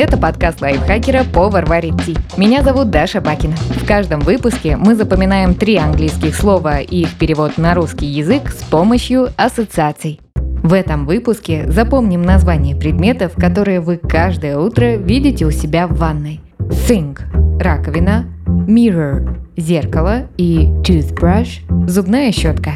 Это подкаст лайфхакера «Повар варит ти». Меня зовут Даша Бакина. В каждом выпуске мы запоминаем три английских слова и их перевод на русский язык с помощью ассоциаций. В этом выпуске запомним названия предметов, которые вы каждое утро видите у себя в ванной. Sink – раковина, mirror – зеркало и toothbrush – зубная щетка.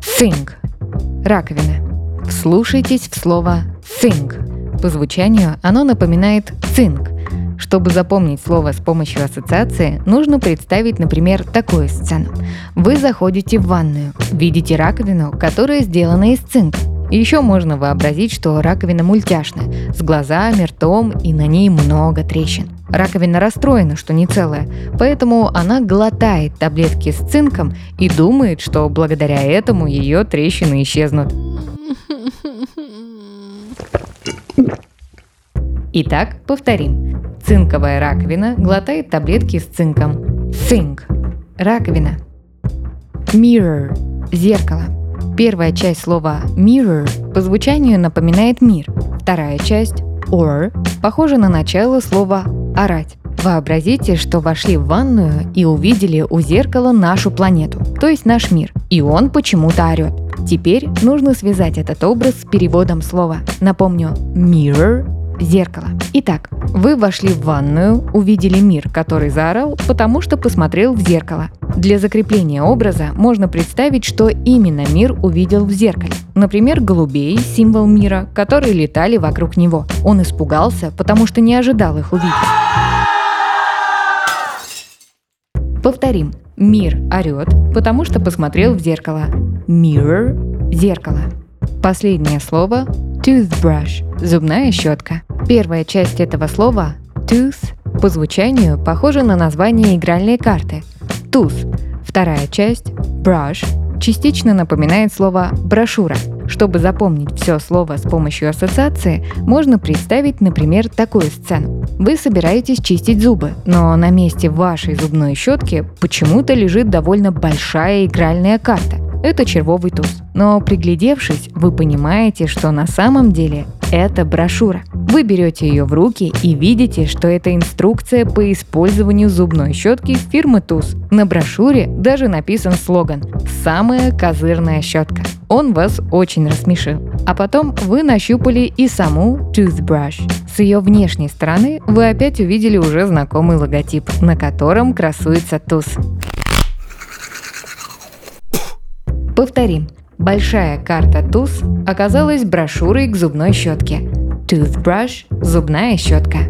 Sink – раковина. Вслушайтесь в слово sink – по звучанию оно напоминает «цинк». Чтобы запомнить слово с помощью ассоциации, нужно представить, например, такую сцену. Вы заходите в ванную, видите раковину, которая сделана из цинка. еще можно вообразить, что раковина мультяшная, с глазами, ртом и на ней много трещин. Раковина расстроена, что не целая, поэтому она глотает таблетки с цинком и думает, что благодаря этому ее трещины исчезнут. Итак, повторим. Цинковая раковина глотает таблетки с цинком. Цинк. Раковина. Mirror. Зеркало. Первая часть слова mirror по звучанию напоминает мир. Вторая часть or похожа на начало слова орать. Вообразите, что вошли в ванную и увидели у зеркала нашу планету, то есть наш мир, и он почему-то орет. Теперь нужно связать этот образ с переводом слова. Напомню, mirror зеркало. Итак, вы вошли в ванную, увидели мир, который заорал, потому что посмотрел в зеркало. Для закрепления образа можно представить, что именно мир увидел в зеркале. Например, голубей, символ мира, которые летали вокруг него. Он испугался, потому что не ожидал их увидеть. Повторим. Мир орет, потому что посмотрел в зеркало. Mirror – зеркало. Последнее слово – toothbrush – зубная щетка. Первая часть этого слова tooth по звучанию похожа на название игральной карты tooth. Вторая часть brush частично напоминает слово брошюра. Чтобы запомнить все слово с помощью ассоциации, можно представить, например, такую сцену. Вы собираетесь чистить зубы, но на месте вашей зубной щетки почему-то лежит довольно большая игральная карта. Это червовый туз. Но приглядевшись, вы понимаете, что на самом деле это брошюра. Вы берете ее в руки и видите, что это инструкция по использованию зубной щетки фирмы ТУЗ. На брошюре даже написан слоган «Самая козырная щетка». Он вас очень рассмешил. А потом вы нащупали и саму toothbrush. С ее внешней стороны вы опять увидели уже знакомый логотип, на котором красуется туз. Повторим. Большая карта ТУЗ оказалась брошюрой к зубной щетке. Toothbrush – зубная щетка.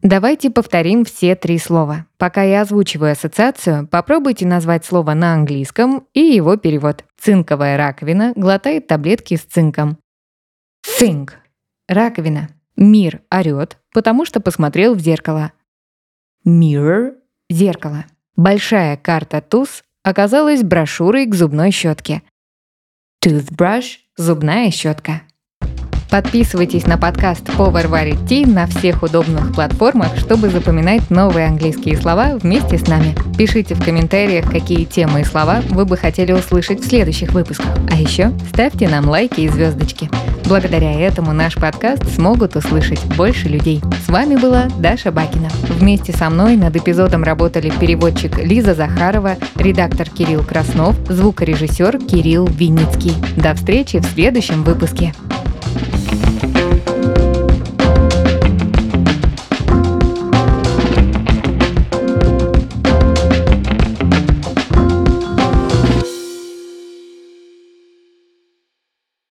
Давайте повторим все три слова. Пока я озвучиваю ассоциацию, попробуйте назвать слово на английском и его перевод. Цинковая раковина глотает таблетки с цинком. Цинк – раковина. Мир орет, потому что посмотрел в зеркало. Mirror – зеркало. Большая карта туз оказалась брошюрой к зубной щетке. Toothbrush – зубная щетка. Подписывайтесь на подкаст «Повар варит ти» на всех удобных платформах, чтобы запоминать новые английские слова вместе с нами. Пишите в комментариях, какие темы и слова вы бы хотели услышать в следующих выпусках. А еще ставьте нам лайки и звездочки. Благодаря этому наш подкаст смогут услышать больше людей. С вами была Даша Бакина. Вместе со мной над эпизодом работали переводчик Лиза Захарова, редактор Кирилл Краснов, звукорежиссер Кирилл Винницкий. До встречи в следующем выпуске.